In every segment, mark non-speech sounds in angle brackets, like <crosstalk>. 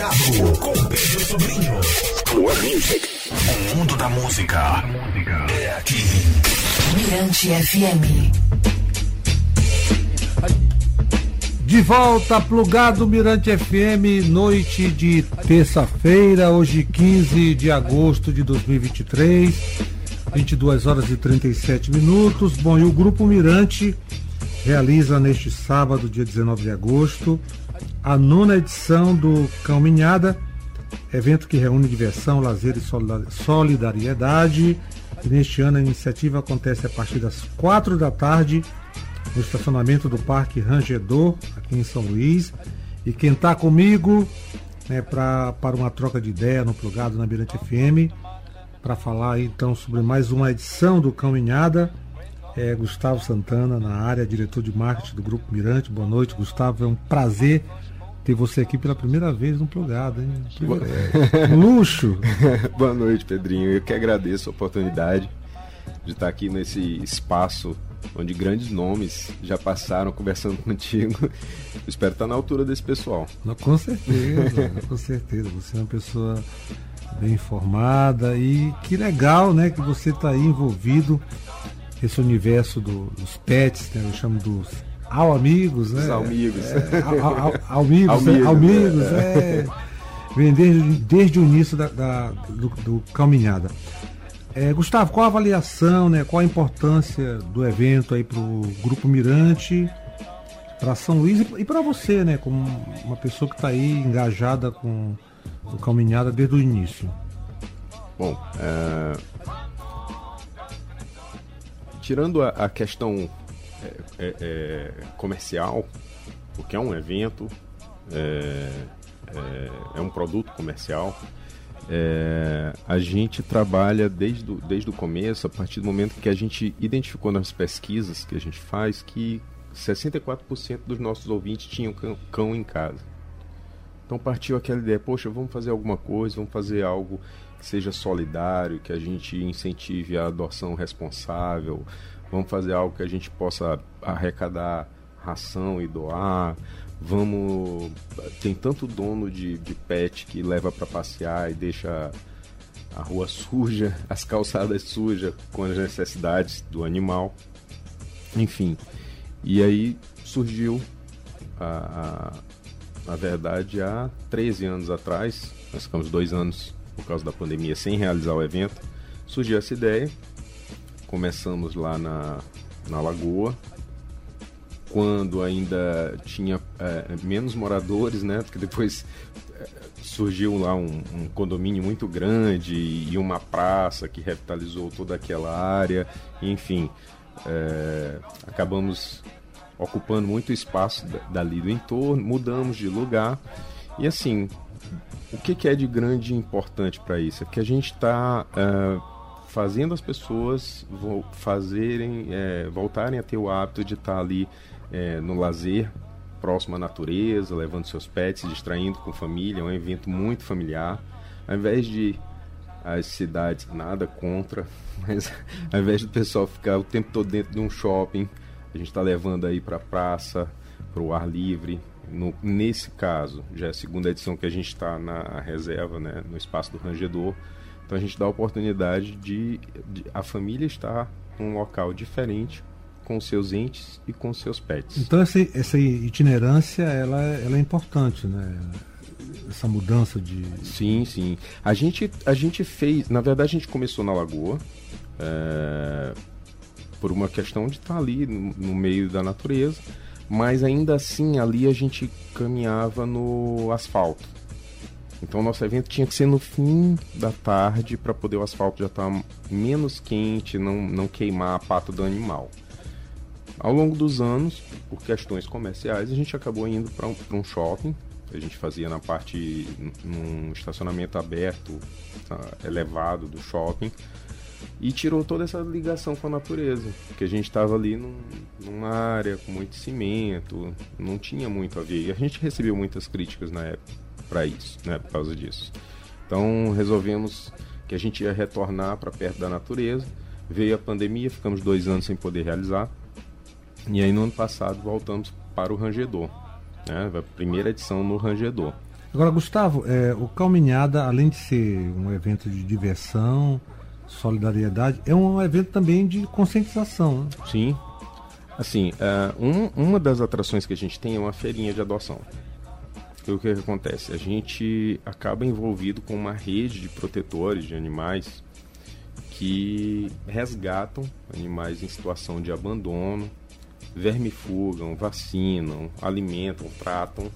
Plugado com Pedro Sobrinho. One Music. O mundo da música é aqui. Mirante FM. De volta, plugado Mirante FM, noite de terça-feira, hoje 15 de agosto de 2023, 22 horas e 37 minutos. Bom, e o Grupo Mirante realiza neste sábado, dia 19 de agosto, a nona edição do Caminhada, evento que reúne diversão, lazer e solidariedade. E neste ano a iniciativa acontece a partir das quatro da tarde no estacionamento do Parque Rangedor, aqui em São Luís. E quem está comigo né, para uma troca de ideia no Plugado na Mirante FM, para falar então sobre mais uma edição do Caminhada, é Gustavo Santana na área, diretor de marketing do Grupo Mirante. Boa noite, Gustavo. É um prazer ter você aqui pela primeira vez no Plugado, hein? <laughs> Luxo! <laughs> Boa noite, Pedrinho. Eu que agradeço a oportunidade de estar aqui nesse espaço onde grandes nomes já passaram conversando <laughs> contigo. Eu espero estar na altura desse pessoal. Não, com certeza, com certeza. Você é uma pessoa bem informada e que legal, né, que você está aí envolvido esse universo do, dos pets, né, eu chamo dos ao amigos, né? Os amigos. É, ao, amigos, né? amigos, é. Vem desde, desde o início da, da do, do Caminhada. É, Gustavo, qual a avaliação, né, qual a importância do evento aí para o Grupo Mirante, para São Luís e para você, né, como uma pessoa que está aí engajada com o Caminhada desde o início? Bom, é... tirando a, a questão é, é, é comercial, porque é um evento, é, é, é um produto comercial, a gente trabalha desde, do, desde o começo, a partir do momento que a gente identificou nas pesquisas que a gente faz que 64% dos nossos ouvintes tinham cão, cão em casa. Então partiu aquela ideia, poxa, vamos fazer alguma coisa, vamos fazer algo que seja solidário, que a gente incentive a adoção responsável, vamos fazer algo que a gente possa arrecadar ração e doar, vamos. Tem tanto dono de, de pet que leva para passear e deixa a rua <laughs> suja, as calçadas sujas com as necessidades do animal. Enfim. E aí surgiu a, a, a verdade há 13 anos atrás, nós ficamos dois anos por causa da pandemia sem realizar o evento, surgiu essa ideia. Começamos lá na, na Lagoa, quando ainda tinha é, menos moradores, né? Porque depois é, surgiu lá um, um, condomínio muito grande e uma praça que revitalizou toda aquela área. Enfim, é, acabamos ocupando muito espaço dali do entorno, mudamos de lugar e assim, o que, que é de grande e importante para isso? É que a gente está é, fazendo as pessoas fazerem, é, voltarem a ter o hábito de estar tá ali é, no lazer, próximo à natureza, levando seus pets, distraindo com família. É um evento muito familiar. Ao invés de as cidades, nada contra, <laughs> mas ao invés do pessoal ficar o tempo todo dentro de um shopping, a gente está levando aí para a praça, para o ar livre. No, nesse caso, já é a segunda edição que a gente está na reserva, né, no espaço do Rangedor. Então a gente dá a oportunidade de, de a família estar num local diferente com seus entes e com seus pets. Então essa, essa itinerância ela, ela é importante, né? Essa mudança de. Sim, sim. A gente, a gente fez. Na verdade, a gente começou na Lagoa. É, por uma questão de estar ali no, no meio da natureza. Mas ainda assim, ali a gente caminhava no asfalto. Então, nosso evento tinha que ser no fim da tarde para poder o asfalto já estar tá menos quente, não, não queimar a pata do animal. Ao longo dos anos, por questões comerciais, a gente acabou indo para um, um, shopping. A gente fazia na parte, num estacionamento aberto, tá, elevado do shopping. E tirou toda essa ligação com a natureza. Porque a gente estava ali num, numa área com muito cimento, não tinha muito a ver. E a gente recebeu muitas críticas na época para isso, né, por causa disso. Então resolvemos que a gente ia retornar para perto da natureza. Veio a pandemia, ficamos dois anos sem poder realizar. E aí no ano passado voltamos para o Rangedor, né? A primeira edição no Rangedor. Agora, Gustavo, é, o Calminhada, além de ser um evento de diversão, solidariedade, é um evento também de conscientização. Né? Sim. Assim, uh, um, uma das atrações que a gente tem é uma feirinha de adoção. E o que, que acontece? A gente acaba envolvido com uma rede de protetores de animais que resgatam animais em situação de abandono, vermifugam, vacinam, alimentam, tratam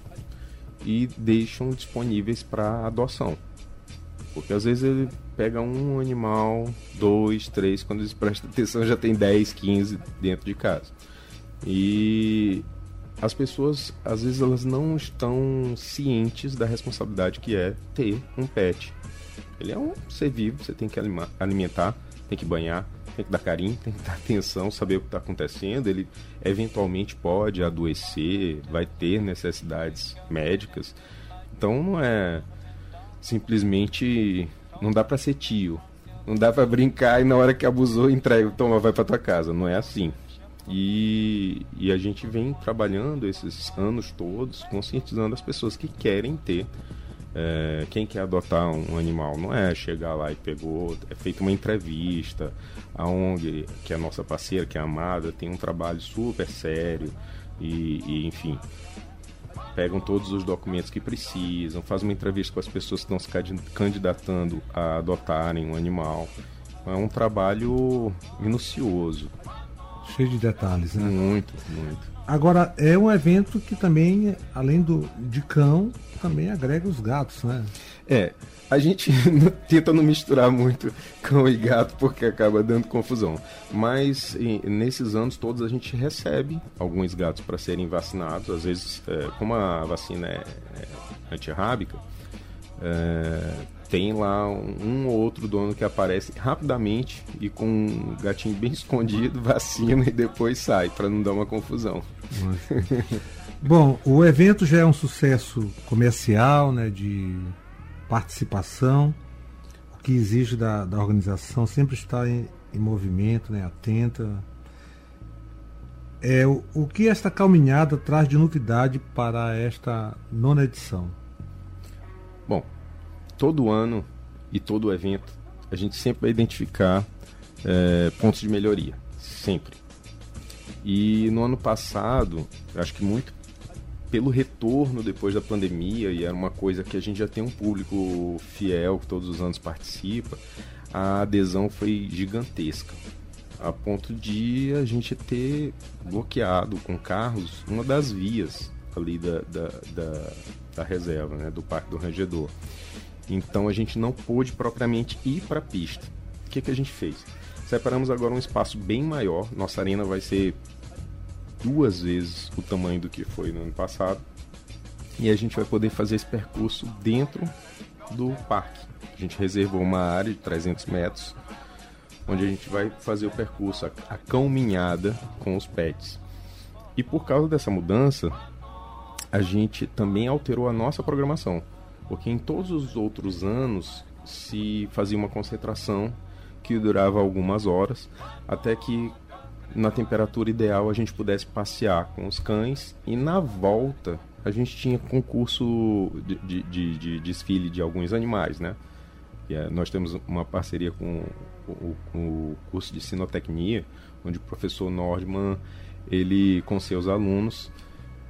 e deixam disponíveis para adoção. Porque às vezes ele pega um animal, dois, três, quando eles prestam atenção já tem 10, 15 dentro de casa. E as pessoas, às vezes, elas não estão cientes da responsabilidade que é ter um pet. Ele é um ser vivo, você tem que alimentar, tem que banhar, tem que dar carinho, tem que dar <laughs> atenção, saber o que está acontecendo. Ele eventualmente pode adoecer, vai ter necessidades médicas. Então não é simplesmente. Não dá para ser tio. Não dá para brincar e na hora que abusou, entrega, toma, vai para tua casa. Não é assim. E, e a gente vem trabalhando esses anos todos, conscientizando as pessoas que querem ter. É, quem quer adotar um animal não é chegar lá e pegou, é feita uma entrevista. A ONG, que é a nossa parceira, que é Amada, tem um trabalho super sério e, e enfim, pegam todos os documentos que precisam, fazem uma entrevista com as pessoas que estão se candidatando a adotarem um animal. É um trabalho minucioso. Cheio de detalhes, né? Muito, muito. Agora, é um evento que também, além do, de cão, também agrega os gatos, né? É, a gente <laughs> tenta não misturar muito cão e gato porque acaba dando confusão. Mas nesses anos todos a gente recebe alguns gatos para serem vacinados. Às vezes, é, como a vacina é, é antirrábica, é, tem lá um, ou outro dono que aparece rapidamente e com um gatinho bem <laughs> escondido, vacina e depois sai, para não dar uma confusão. Bom, o evento já é um sucesso comercial, né, de participação, o que exige da, da organização sempre estar em, em movimento, né, atenta. É, o, o que esta caminhada traz de novidade para esta nona edição? Bom, todo ano e todo evento, a gente sempre vai identificar é, pontos de melhoria. Sempre. E no ano passado, acho que muito pelo retorno depois da pandemia, e era uma coisa que a gente já tem um público fiel que todos os anos participa, a adesão foi gigantesca. A ponto de a gente ter bloqueado com carros uma das vias ali da, da, da, da reserva, né, do Parque do Rangedor. Então a gente não pôde propriamente ir para a pista. O que, que a gente fez? Separamos agora um espaço bem maior. Nossa arena vai ser duas vezes o tamanho do que foi no ano passado. E a gente vai poder fazer esse percurso dentro do parque. A gente reservou uma área de 300 metros, onde a gente vai fazer o percurso, a caminhada com os pets. E por causa dessa mudança, a gente também alterou a nossa programação. Porque em todos os outros anos se fazia uma concentração que durava algumas horas, até que na temperatura ideal a gente pudesse passear com os cães e na volta a gente tinha concurso de, de, de, de desfile de alguns animais, né? É, nós temos uma parceria com o, o, curso de sinotecnia, onde o professor Nordman, ele com seus alunos,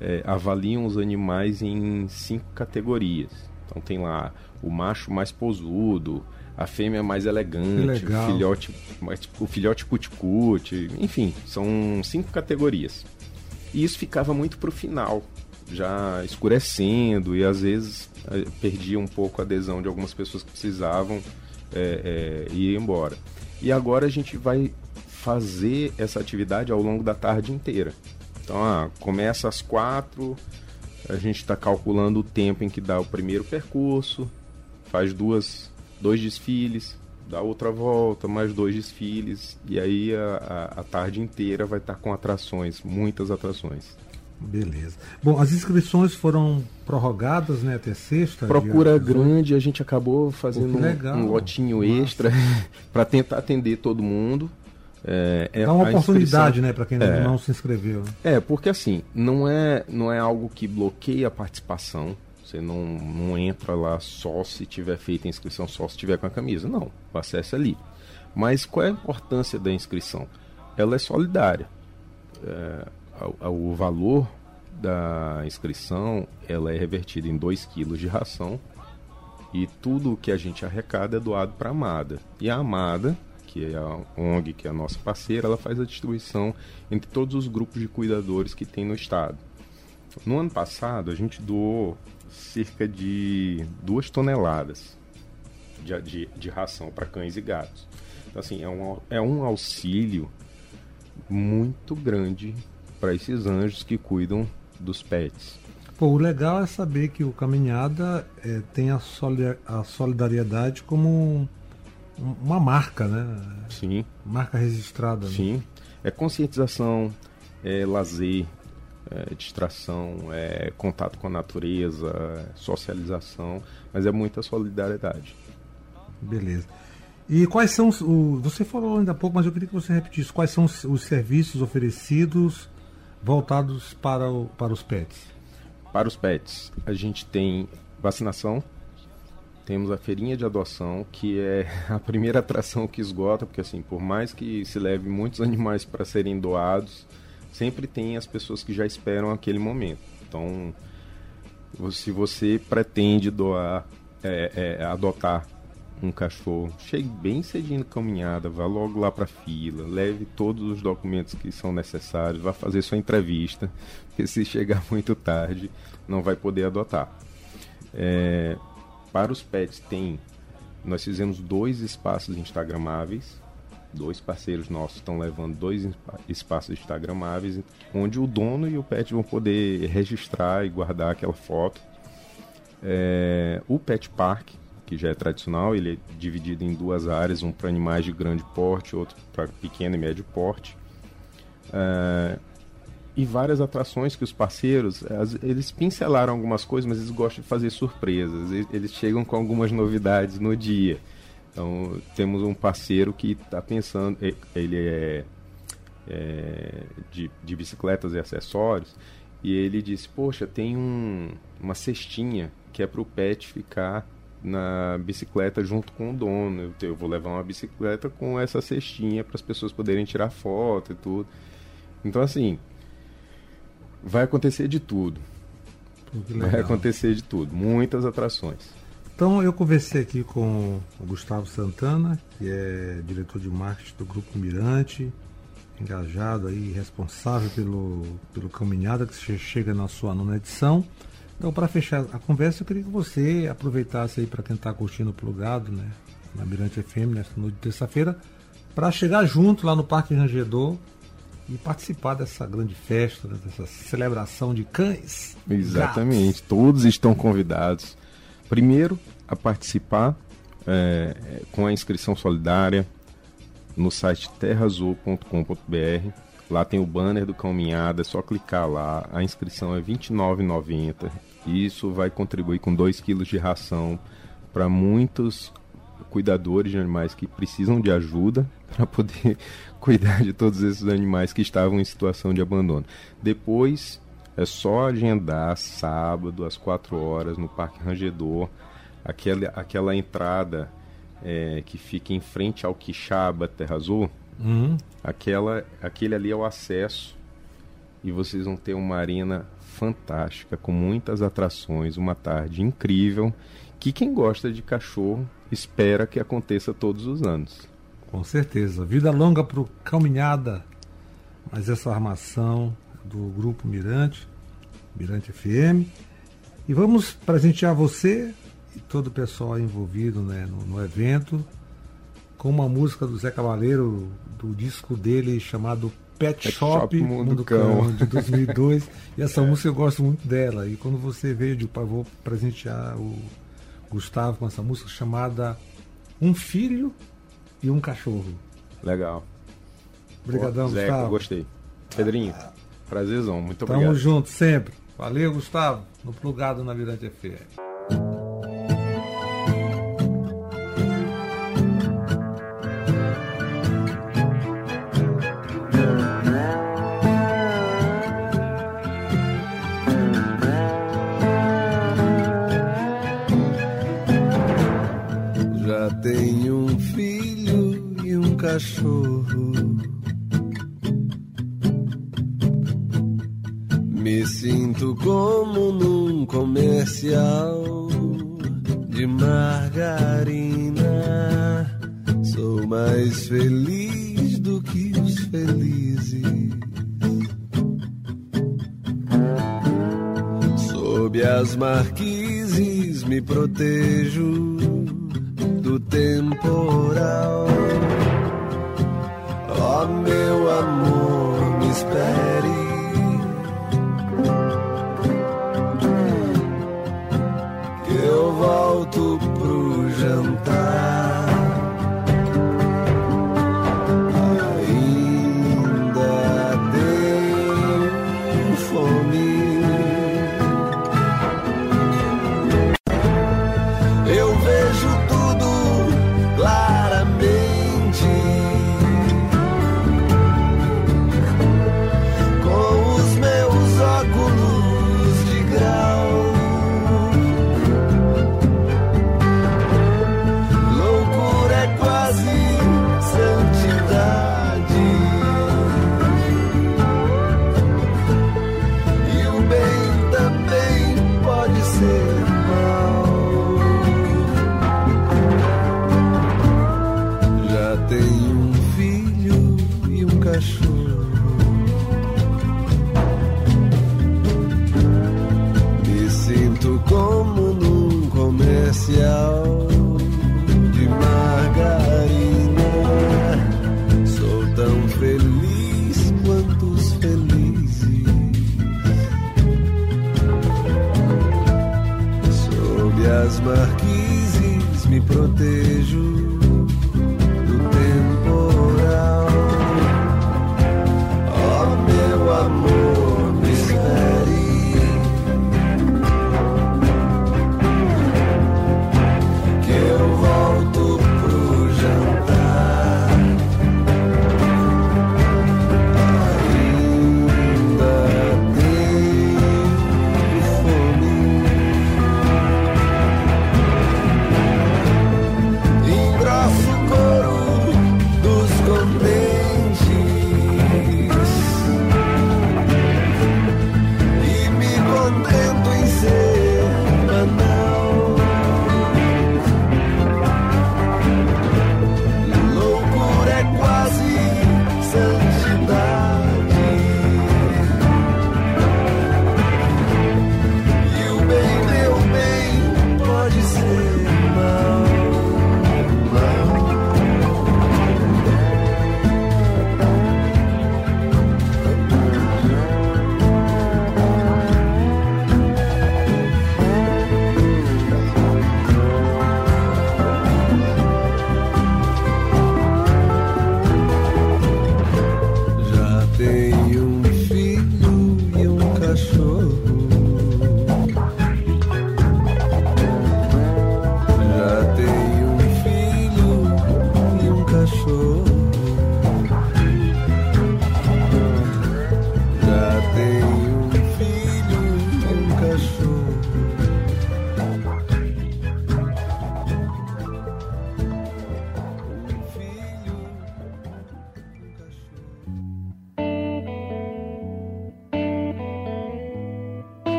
é, avaliam os animais em cinco categorias. Então tem lá o macho mais posudo, a fêmea mais elegante, o filhote, mais, o filhote cuticute, enfim, são cinco categorias. E isso ficava muito para o final, já escurecendo e às vezes eh, perdia um pouco a adesão de algumas pessoas que precisavam é, é, ir embora. E agora a gente vai fazer essa atividade ao longo da tarde inteira. Então, ah, começa às quatro, a gente está calculando o tempo em que dá o primeiro percurso, faz duas, dois desfiles, dá outra volta, mais dois desfiles, e aí a, a, a tarde inteira vai estar tá com atrações, muitas atrações. Beleza. Bom, as inscrições foram prorrogadas, né, até sexta? Procura grande, a gente acabou fazendo um, um, lotinho Nossa. extra <laughs> para tentar atender todo mundo. É, é Dá uma oportunidade, né, para quem é, não se inscreveu. É, porque assim, não é, não é algo que bloqueia a participação. Você não, não entra lá só se tiver feita a inscrição, só se tiver com a camisa. Não, o acesso é ali. Mas qual é a importância da inscrição? Ela é solidária. É, o valor da inscrição ela é revertida em 2 kg de ração e tudo que a gente arrecada é doado para a Amada. E a Amada, que é a ONG, que é a nossa parceira, ela faz a distribuição entre todos os grupos de cuidadores que tem no estado. No ano passado, a gente doou cerca de 2 toneladas de, de, de ração para cães e gatos. Então, assim, é um, é um auxílio muito grande para esses anjos que cuidam dos pets. Pô, o legal é saber que o Caminhada é, tem a, a solidariedade como uma marca, né? Sim. Marca registrada. Né? Sim. Né? É conscientização, é lazer, é distração, é contato com a natureza, é socialização, mas é muita solidariedade. Beleza. E quais são os. O, você falou ainda há pouco, mas eu queria que você repetisse. Quais são os, os serviços oferecidos voltados para, o, para os pets? Para os pets, a gente tem vacinação, temos a feirinha de adoção, que é <laughs> a primeira atração que esgota, porque assim, por mais que se leve muitos <laughs> animais para serem doados, sempre tem as pessoas que já esperam aquele momento. Então, se você pretende doar, é, é, adotar um cachorro, chegue bem cedinho na caminhada, vá logo lá para a fila, leve todos os documentos que são necessários, vá fazer sua entrevista, <laughs> porque se chegar muito tarde não vai poder adotar. É, para os pets tem, nós fizemos dois espaços instagramáveis, dois parceiros nossos estão levando dois espaços instagramáveis, onde o dono e o pet vão poder registrar e guardar aquela foto. É, o Pet Park que já é tradicional, ele é dividido em duas áreas, um para animais de grande porte, outro para pequeno e médio porte. Uh, e várias atrações que os parceiros, eles pincelaram algumas coisas, mas eles gostam de fazer surpresas. Eles chegam com algumas novidades no dia. Então, temos um parceiro que está pensando, ele é, é de, de, bicicletas e acessórios, e ele disse: Poxa, tem um, uma cestinha que é para o pet ficar na bicicleta junto com o dono. Eu vou levar uma bicicleta com essa cestinha para as pessoas poderem tirar foto e tudo. Então, assim, vai acontecer de tudo. Vai acontecer de tudo. Muitas atrações. Então, eu conversei aqui com o Gustavo Santana, que é diretor de marketing do Grupo Mirante, engajado aí, responsável pelo, pelo Caminhada, que chega na sua nona edição. Então, para fechar a conversa, eu queria que você aproveitasse aí para quem está curtindo o plugado, né, na Mirante FM, nessa noite de terça-feira, para chegar junto lá no Parque Rangedor e participar dessa grande festa, né, dessa celebração de cães. Exatamente, gatos. todos estão convidados. Primeiro, a participar é, com a inscrição solidária no site terrazul.com.br Lá tem o banner do Caminhada, é só clicar lá. A inscrição é R$ 29,90. Isso vai contribuir com 2 kg de ração para muitos cuidadores de animais que precisam de ajuda <laughs> para poder <laughs> cuidar de todos esses animais que estavam em situação de abandono. Depois é só agendar sábado às 4 horas no Parque Rangedor, aquela, aquela entrada é, que fica em frente ao Quixaba Terra Azul Uhum. Aquela, aquele ali é o acesso e vocês vão ter uma arena fantástica com muitas atrações, uma tarde incrível que quem gosta de cachorro espera que aconteça todos os anos. Com certeza. Vida longa para o Caminhada, mas essa armação do Grupo Mirante, Mirante FM. E vamos presentear você e todo o pessoal envolvido né, no, no evento com uma música do Zé Cavaleiro, do disco dele chamado Pet, Pet Shop, Shop Mundo, Mundo Cão, Cão, de 2002. e essa <laughs> é. música eu gosto muito dela. E quando você veio, de eu vou presentear o Gustavo com essa música chamada Um Filho e um Cachorro. Legal. Obrigadão, Zé, Gustavo. gostei. Pedrinho, prazerzão. Muito Tamo obrigado. Tamo junto sempre. Valeu, Gustavo. No Plugado na Virante FM. Tenho um filho e um cachorro. Me sinto como num comercial de margarina. Sou mais feliz do que os felizes. Sob as marquises me protejo do temporal. Ó oh, meu amor, me espere. Oh.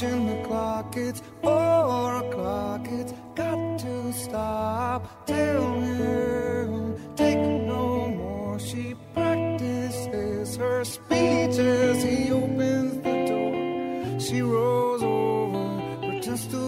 watching the clock. It's four o'clock. It's got to stop. Tell him, take no more. She practices her speeches. he opens the door. She rolls over, pretends to